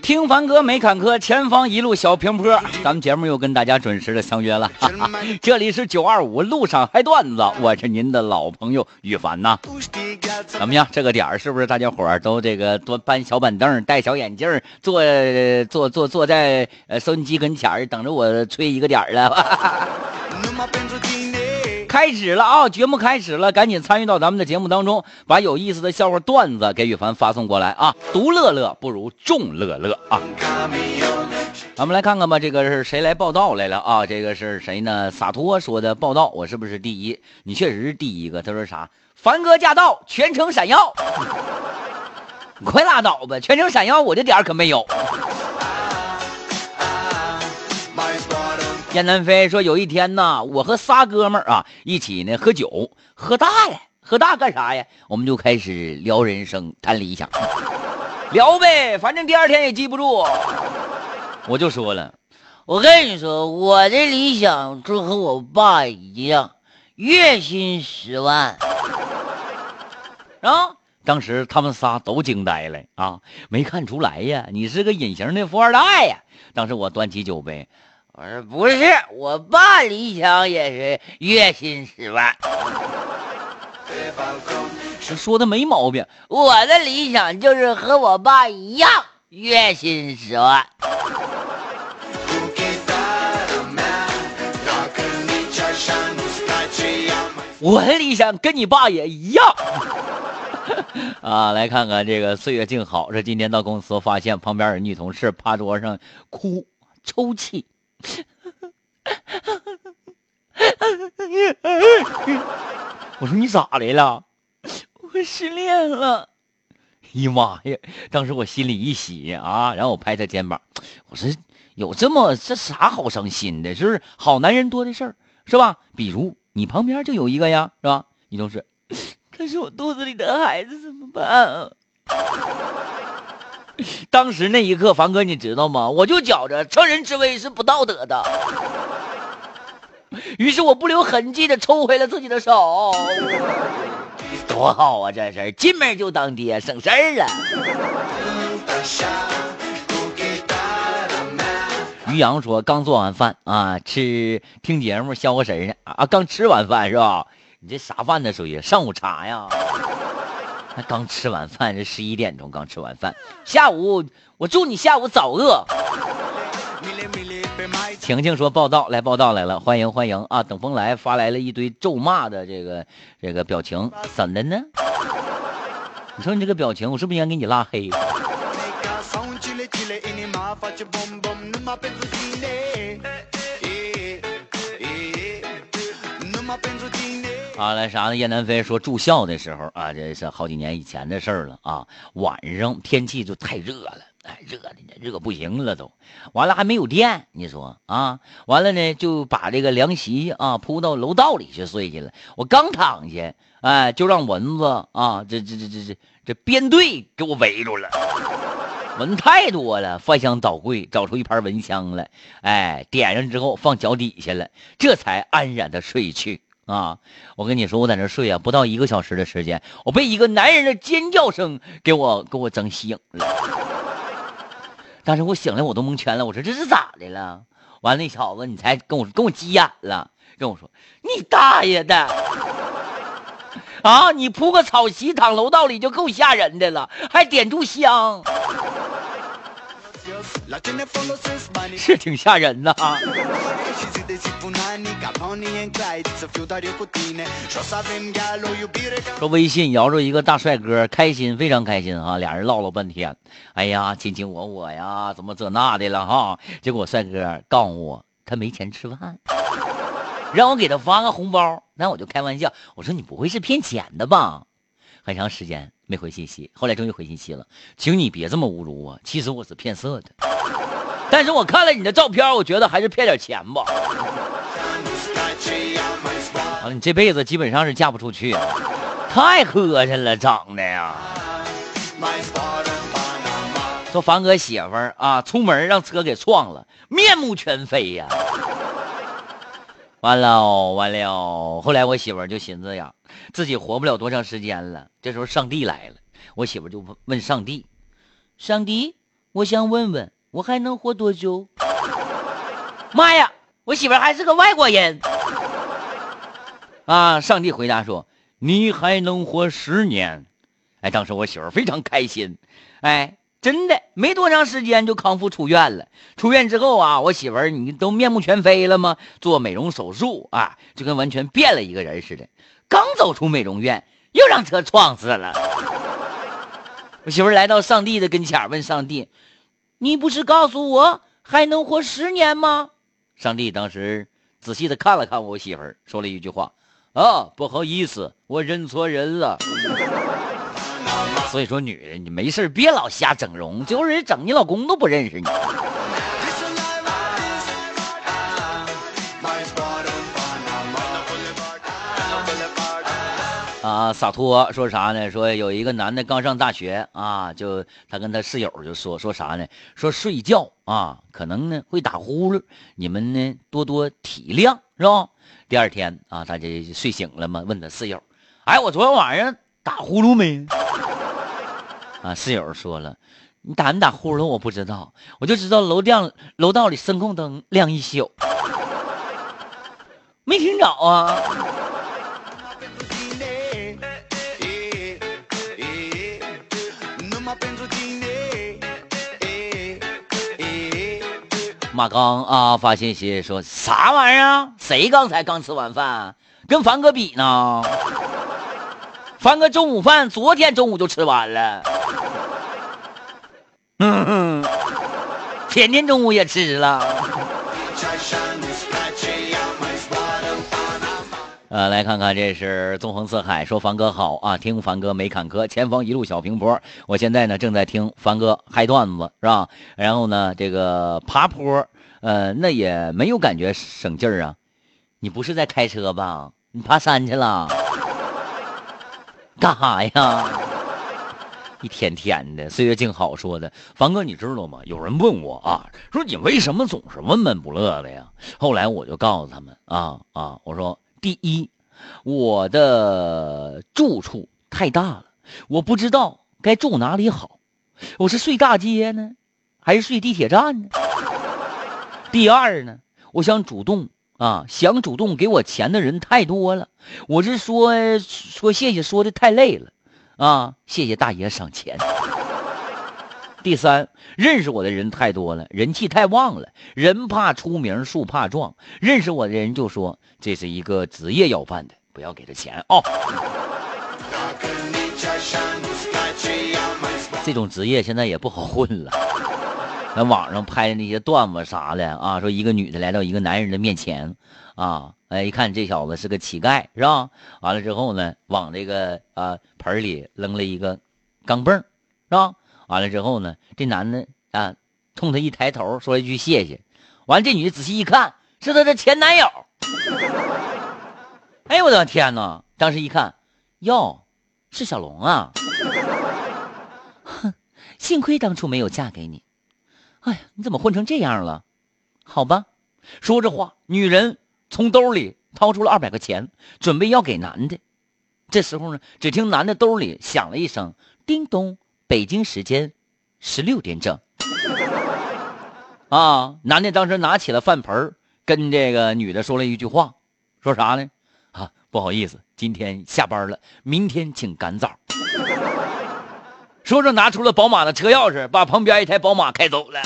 听凡哥没坎坷，前方一路小平坡。咱们节目又跟大家准时的相约了，这里是九二五路上嗨段子，我是您的老朋友羽凡呐。怎么样？这个点儿是不是大家伙儿都这个多搬小板凳，戴小眼镜，坐坐坐坐在呃收音机跟前儿，等着我吹一个点儿了？开始了啊！节目开始了，赶紧参与到咱们的节目当中，把有意思的笑话段子给羽凡发送过来啊！独乐乐不如众乐乐啊！咱们来看看吧，这个是谁来报道来了啊？这个是谁呢？洒脱说的报道，我是不是第一？你确实是第一个。他说啥？凡哥驾到，全程闪耀。你快拉倒吧，全程闪耀，我这点儿可没有。燕南飞说：“有一天呢，我和仨哥们儿啊一起呢喝酒，喝大了，喝大干啥呀？我们就开始聊人生，谈理想，聊呗，反正第二天也记不住。我就说了，我跟你说，我的理想就和我爸一样，月薪十万。啊，当时他们仨都惊呆了啊，没看出来呀，你是个隐形的富二代呀。当时我端起酒杯。”我说不是，我爸理想也是月薪十万。这说的没毛病，我的理想就是和我爸一样，月薪十万。我的理想跟你爸也一样。啊，来看看这个岁月静好。这今天到公司发现旁边有女同事趴桌上哭抽泣。我说你咋的了？我失恋了。哎呀妈呀！当时我心里一喜啊，然后我拍他肩膀，我说有这么这啥好伤心的？是不是好男人多的事儿，是吧？比如你旁边就有一个呀，是吧？你同事，可是我肚子里的孩子怎么办啊？当时那一刻，凡哥，你知道吗？我就觉着乘人之危是不道德的。于是我不留痕迹的抽回了自己的手。多好啊，这事进门就当爹，省事儿了。于洋说：“刚做完饭啊，吃听节目消个神呢啊，刚吃完饭是吧？你这啥饭呢？属于上午茶呀？”那刚吃完饭，这十一点钟刚吃完饭。下午我祝你下午早饿。晴晴说报道来报道来了，欢迎欢迎啊！等风来发来了一堆咒骂的这个这个表情，怎的呢？你说你这个表情，我是不是应该给你拉黑？啊，来啥呢？燕南飞说住校的时候啊，这是好几年以前的事儿了啊。晚上天气就太热了，哎，热的呢，热不行了都。完了还没有电，你说啊？完了呢，就把这个凉席啊铺到楼道里去睡去了。我刚躺下，哎，就让蚊子啊，这这这这这这编队给我围住了。蚊太多了，翻箱倒柜找出一盘蚊香来，哎，点上之后放脚底下了，这才安然的睡去。啊！我跟你说，我在那睡啊，不到一个小时的时间，我被一个男人的尖叫声给我给我整醒了。当时我醒来，我都蒙圈了。我说这是咋的了？完了，那小子你才跟我跟我急眼了，跟我说你大爷的！啊，你铺个草席躺楼道里就够吓人的了，还点炷香。是挺吓人的啊！说微信摇着一个大帅哥，开心非常开心啊！俩人唠了半天，哎呀，卿卿我我呀，怎么这那的了哈？结果帅哥告诉我他没钱吃饭，让我给他发个红包。那我就开玩笑，我说你不会是骗钱的吧？很长时间没回信息，后来终于回信息了，请你别这么侮辱我，其实我是骗色的。但是我看了你的照片，我觉得还是骗点钱吧。啊，你这辈子基本上是嫁不出去，太磕碜了，长得呀。说凡哥媳妇儿啊，出门让车给撞了，面目全非呀。完了完了。后来我媳妇就寻思呀，自己活不了多长时间了。这时候上帝来了，我媳妇就问上帝：“上帝，我想问问，我还能活多久？”妈呀，我媳妇还是个外国人。啊！上帝回答说：“你还能活十年。”哎，当时我媳妇非常开心。哎。真的没多长时间就康复出院了。出院之后啊，我媳妇儿你都面目全非了吗？做美容手术啊，就跟完全变了一个人似的。刚走出美容院，又让车撞死了。我媳妇儿来到上帝的跟前，问上帝：“你不是告诉我还能活十年吗？”上帝当时仔细的看了看我媳妇儿，说了一句话：“啊，不好意思，我认错人了。”所以说，女人你没事别老瞎整容，最后人整你老公都不认识你。啊，洒脱说啥呢？说有一个男的刚上大学啊，就他跟他室友就说说啥呢？说睡觉啊，可能呢会打呼噜，你们呢多多体谅，是吧？第二天啊，他就睡醒了嘛，问他室友：“哎，我昨天晚上打呼噜没？”啊，室友说了，你打没打呼噜我不知道，我就知道楼亮楼道里声控灯亮一宿，没听着啊。马刚啊，发信息说啥玩意儿？谁刚才刚吃完饭？跟凡哥比呢？凡哥中午饭昨天中午就吃完了。嗯，天天中午也吃了。呃，来看看，这是纵横四海说凡哥好啊，听凡哥没坎坷，前方一路小平坡。我现在呢正在听凡哥嗨段子，是吧？然后呢，这个爬坡，呃，那也没有感觉省劲儿啊。你不是在开车吧？你爬山去了？干啥呀？一天天的，岁月静好说的，凡哥，你知道吗？有人问我啊，说你为什么总是闷闷不乐的呀？后来我就告诉他们啊啊，我说第一，我的住处太大了，我不知道该住哪里好，我是睡大街呢，还是睡地铁站呢？第二呢，我想主动啊，想主动给我钱的人太多了，我是说说谢谢说的太累了。啊，谢谢大爷赏钱。第三，认识我的人太多了，人气太旺了。人怕出名，树怕壮。认识我的人就说这是一个职业要饭的，不要给他钱啊。这种职业现在也不好混了。在网上拍的那些段子啥的啊，说一个女的来到一个男人的面前，啊，哎，一看这小子是个乞丐，是吧？完了之后呢，往这个啊盆里扔了一个钢镚，是吧？完了之后呢，这男的啊，冲他一抬头，说了一句谢谢。完了，这女的仔细一看，是他的前男友。哎呦我的天哪！当时一看，哟，是小龙啊！哼，幸亏当初没有嫁给你。哎呀，你怎么混成这样了？好吧，说着话，女人从兜里掏出了二百块钱，准备要给男的。这时候呢，只听男的兜里响了一声“叮咚”，北京时间十六点整。啊，男的当时拿起了饭盆，跟这个女的说了一句话，说啥呢？啊，不好意思，今天下班了，明天请赶早。说着，拿出了宝马的车钥匙，把旁边一台宝马开走了。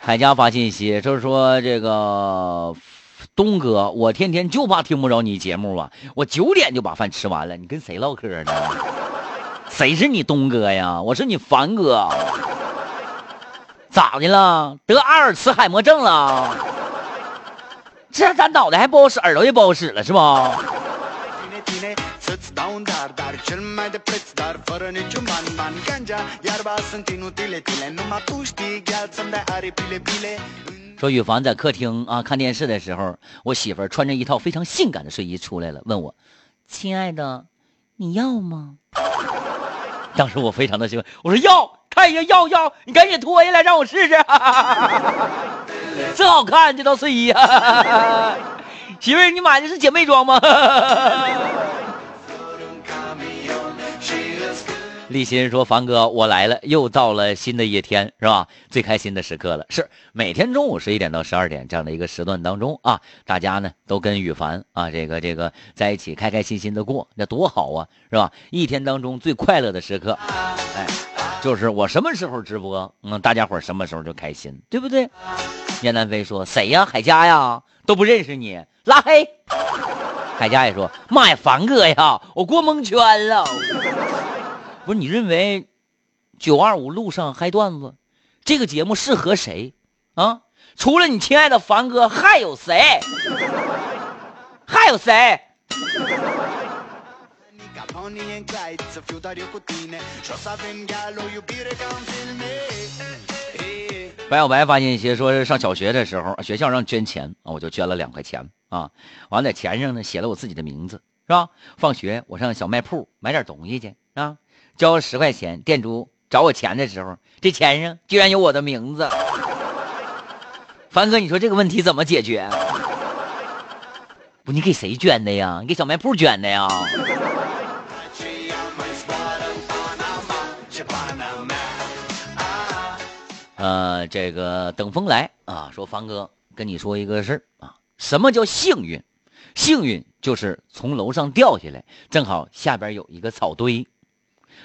海家发信息，就是说这个东哥，我天天就怕听不着你节目啊！我九点就把饭吃完了，你跟谁唠嗑呢？谁是你东哥呀？我是你凡哥。咋的了？得阿尔茨海默症了？这咱脑袋还不好使，耳朵也不好使了，是吧？说羽凡在客厅啊看电视的时候，我媳妇儿穿着一套非常性感的睡衣出来了，问我：“亲爱的，你要吗？”当时我非常的兴奋，我说要看一下要要，你赶紧脱下来让我试试，真好看这套睡衣啊！媳妇，你买的是姐妹装吗？立新说：“凡哥，我来了，又到了新的一天，是吧？最开心的时刻了。是每天中午十一点到十二点这样的一个时段当中啊，大家呢都跟羽凡啊，这个这个在一起开开心心的过，那多好啊，是吧？一天当中最快乐的时刻，哎，就是我什么时候直播，嗯，大家伙什么时候就开心，对不对？”燕南飞说：“谁呀？海佳呀？都不认识你，拉黑。”海佳也说：“妈呀，凡哥呀，我过蒙圈了。”不是你认为，九二五路上嗨段子，这个节目适合谁啊？除了你亲爱的凡哥，还有谁？还有谁？白小白发信息说，上小学的时候，学校让捐钱啊，我就捐了两块钱啊。完了，在钱上呢写了我自己的名字，是吧？放学我上小卖铺买点东西去啊。交了十块钱，店主找我钱的时候，这钱上居然有我的名字。凡哥，你说这个问题怎么解决？不，你给谁捐的呀？你给小卖铺捐的呀？呃，这个等风来啊，说凡哥跟你说一个事啊，什么叫幸运？幸运就是从楼上掉下来，正好下边有一个草堆。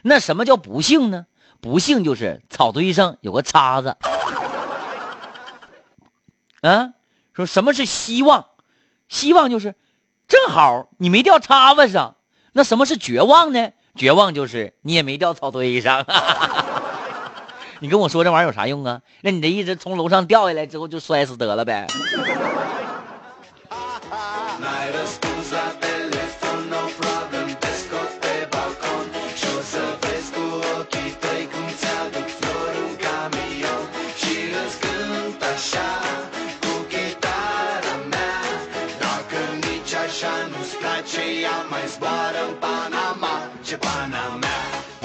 那什么叫不幸呢？不幸就是草堆上有个叉子。啊，说什么是希望？希望就是正好你没掉叉子上。那什么是绝望呢？绝望就是你也没掉草堆上。你跟我说这玩意儿有啥用啊？那你这意思从楼上掉下来之后就摔死得了呗？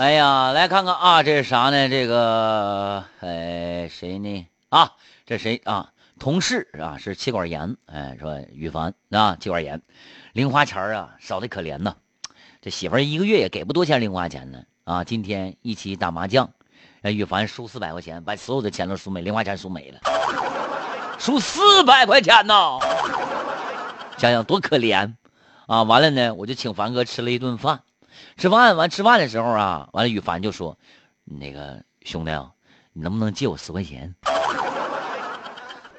哎呀，来看看啊，这是啥呢？这个，哎，谁呢？啊，这谁啊？同事啊，是气管炎。哎，说羽凡啊，气管炎，零花钱啊，少的可怜呐。这媳妇儿一个月也给不多钱零花钱呢。啊，今天一起打麻将，羽凡输四百块钱，把所有的钱都输没，零花钱输没了，输四百块钱呢。想想多可怜。啊，完了呢，我就请凡哥吃了一顿饭，吃饭完吃饭的时候啊，完了羽凡就说：“那个兄弟啊，你能不能借我十块钱？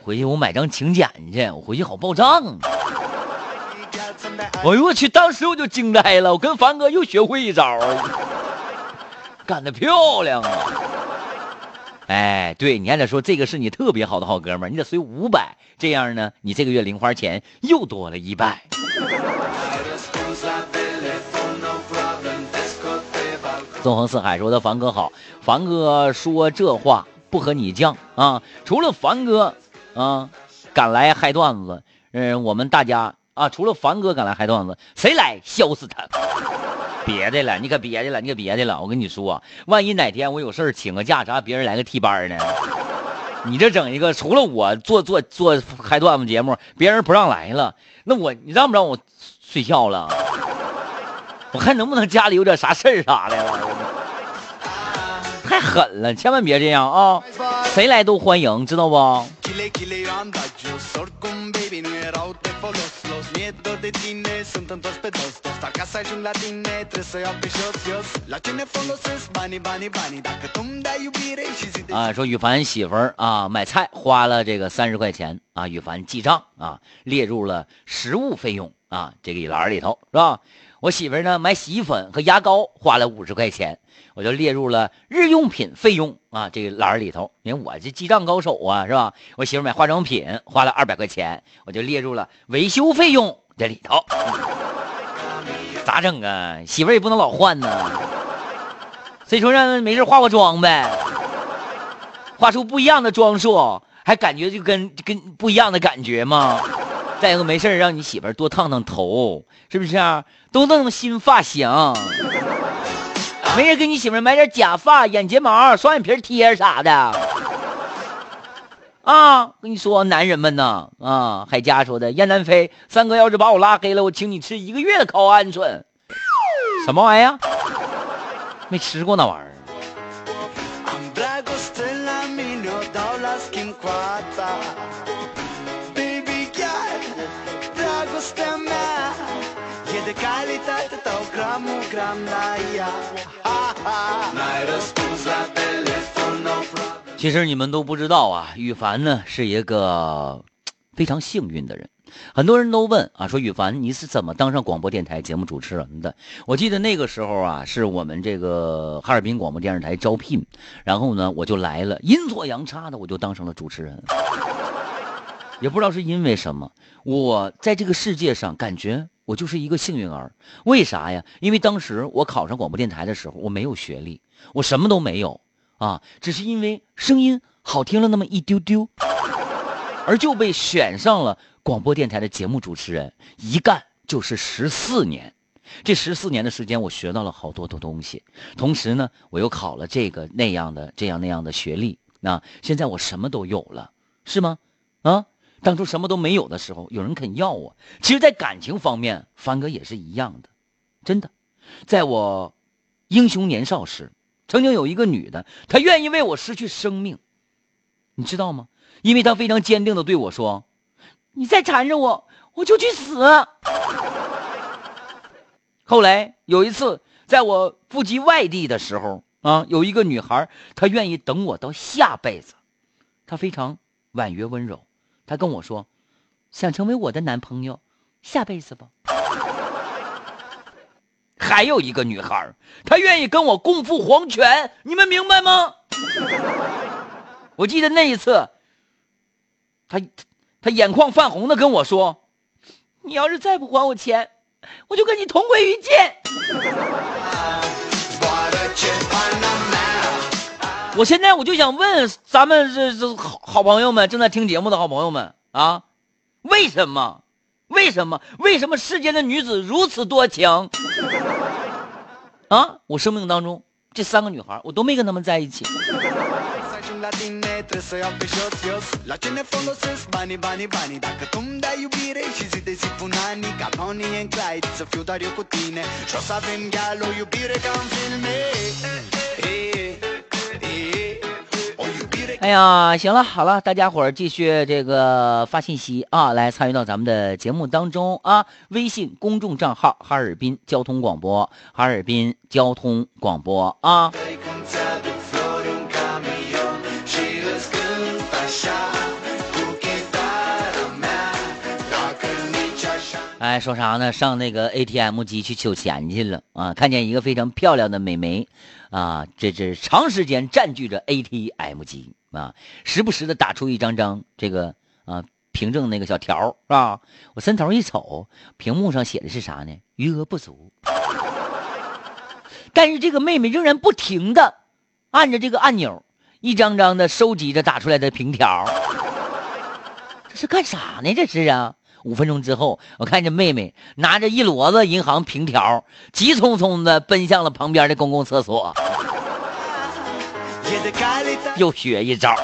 回去我买张请柬去，我回去好报账。”哎呦我去！当时我就惊呆了，我跟凡哥又学会一招，干得漂亮啊！哎，对你还得说这个是你特别好的好哥们儿，你得随五百，这样呢，你这个月零花钱又多了一百。纵横四海说的凡哥好，凡哥说这话不和你犟啊！除了凡哥啊，敢来嗨段子，嗯，我们大家啊，除了凡哥敢来嗨段子，谁来削死他？别的了，你可别的了，你可别的了！我跟你说，万一哪天我有事请个假，啥别人来个替班呢？你这整一个，除了我做做做嗨段子节目，别人不让来了，那我你让不让我睡觉了？我看能不能家里有点啥事儿啥的，太狠了，千万别这样啊！谁来都欢迎，知道不？啊，说羽凡媳妇儿啊买菜花了这个三十块钱啊，羽凡记账啊，列入了食物费用啊这个一栏里头是吧？我媳妇儿呢，买洗衣粉和牙膏花了五十块钱，我就列入了日用品费用啊这个栏里头。你看我这记账高手啊，是吧？我媳妇买化妆品花了二百块钱，我就列入了维修费用这里头。咋整啊？媳妇儿也不能老换呢。所以说让没事化化妆呗，化出不一样的装束，还感觉就跟跟不一样的感觉吗？再一个没事让你媳妇儿多烫烫头，是不是啊？都弄新发型。没人给你媳妇买点假发、眼睫毛、双眼皮贴啥的？啊，跟你说，男人们呐，啊，海佳说的，燕南飞，三哥要是把我拉黑了，我请你吃一个月的烤鹌鹑。什么玩意儿？没吃过那玩意儿。其实你们都不知道啊，羽凡呢是一个非常幸运的人。很多人都问啊，说羽凡你是怎么当上广播电台节目主持人的？我记得那个时候啊，是我们这个哈尔滨广播电视台招聘，然后呢我就来了，阴错阳差的我就当上了主持人。也不知道是因为什么，我在这个世界上感觉我就是一个幸运儿。为啥呀？因为当时我考上广播电台的时候，我没有学历，我什么都没有啊，只是因为声音好听了那么一丢丢，而就被选上了。广播电台的节目主持人一干就是十四年，这十四年的时间，我学到了好多的东西。同时呢，我又考了这个那样的这样那样的学历。那现在我什么都有了，是吗？啊，当初什么都没有的时候，有人肯要我。其实，在感情方面，凡哥也是一样的，真的。在我英雄年少时，曾经有一个女的，她愿意为我失去生命，你知道吗？因为她非常坚定的对我说。你再缠着我，我就去死。后来有一次，在我赴及外地的时候啊，有一个女孩，她愿意等我到下辈子。她非常婉约温柔，她跟我说，想成为我的男朋友，下辈子吧。还有一个女孩，她愿意跟我共赴黄泉，你们明白吗？我记得那一次，她。她眼眶泛红的跟我说：“你要是再不还我钱，我就跟你同归于尽。”我现在我就想问咱们这这好好朋友们，正在听节目的好朋友们啊，为什么？为什么？为什么世间的女子如此多情？啊，我生命当中这三个女孩，我都没跟她们在一起。哎呀，行了，好了，大家伙儿继续这个发信息啊，来参与到咱们的节目当中啊。微信公众账号：哈尔滨交通广播，哈尔滨交通广播啊。说啥呢？上那个 ATM 机去取钱去了啊！看见一个非常漂亮的美眉，啊，这这长时间占据着 ATM 机啊，时不时的打出一张张这个啊凭证那个小条是吧？我伸头一瞅，屏幕上写的是啥呢？余额不足。但是这个妹妹仍然不停的按着这个按钮，一张张的收集着打出来的凭条。这是干啥呢？这是啊？五分钟之后，我看见妹妹拿着一摞子银行凭条，急匆匆的奔向了旁边的公共厕所，又学一招。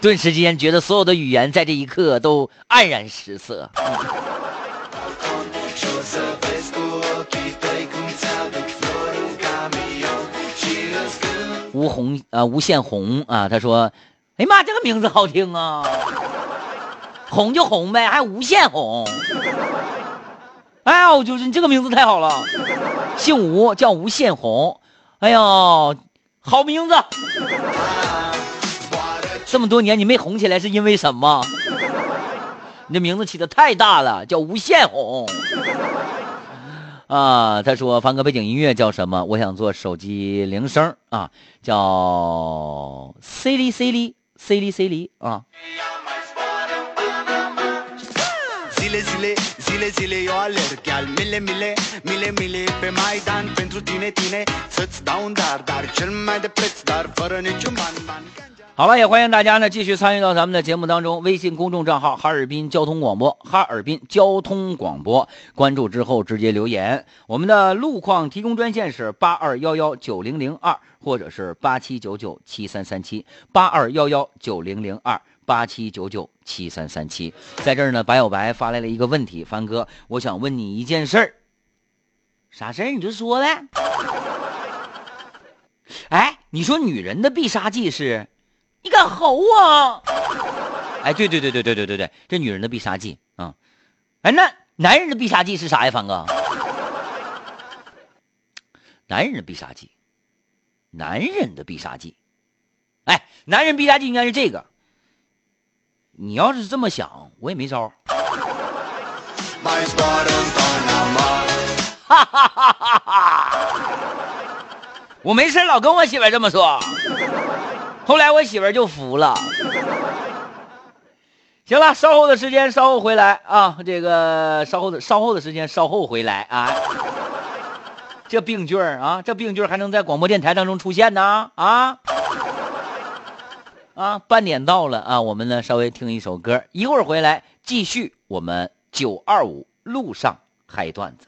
顿时间，觉得所有的语言在这一刻都黯然失色。吴红啊，吴宪红啊，他说：“哎呀妈，这个名字好听啊。”红就红呗，还无限红。哎呀，我就是你这个名字太好了，姓吴叫无限红。哎呀，好名字。这么多年你没红起来是因为什么？你的名字起的太大了，叫无限红。啊，他说凡哥背景音乐叫什么？我想做手机铃声啊，叫 C 哩 C 哩 C 哩 C 哩啊。好了，也欢迎大家呢继续参与到咱们的节目当中。微信公众账号哈尔滨交通广播，哈尔滨交通广播，关注之后直接留言。我们的路况提供专线是八二幺幺九零零二，或者是八七九九七三三七，八二幺幺九零零二，八七九九七三三七。在这儿呢，白小白发来了一个问题，凡哥，我想问你一件事儿，啥事儿你就说呗。哎，你说女人的必杀技是？你敢吼我？哎，对对对对对对对对，这女人的必杀技啊！哎，那男人的必杀技是啥呀，凡哥？男人的必杀技，男人的必杀技，哎，男人必杀技应该是这个。你要是这么想，我也没招。哈哈哈哈哈！我没事老跟我媳妇这么说。后来我媳妇就服了。行了，稍后的时间稍后回来啊，这个稍后的稍后的时间稍后回来啊。这病句啊，这病句还能在广播电台当中出现呢啊啊！半点到了啊，我们呢稍微听一首歌，一会儿回来继续我们九二五路上嗨段子。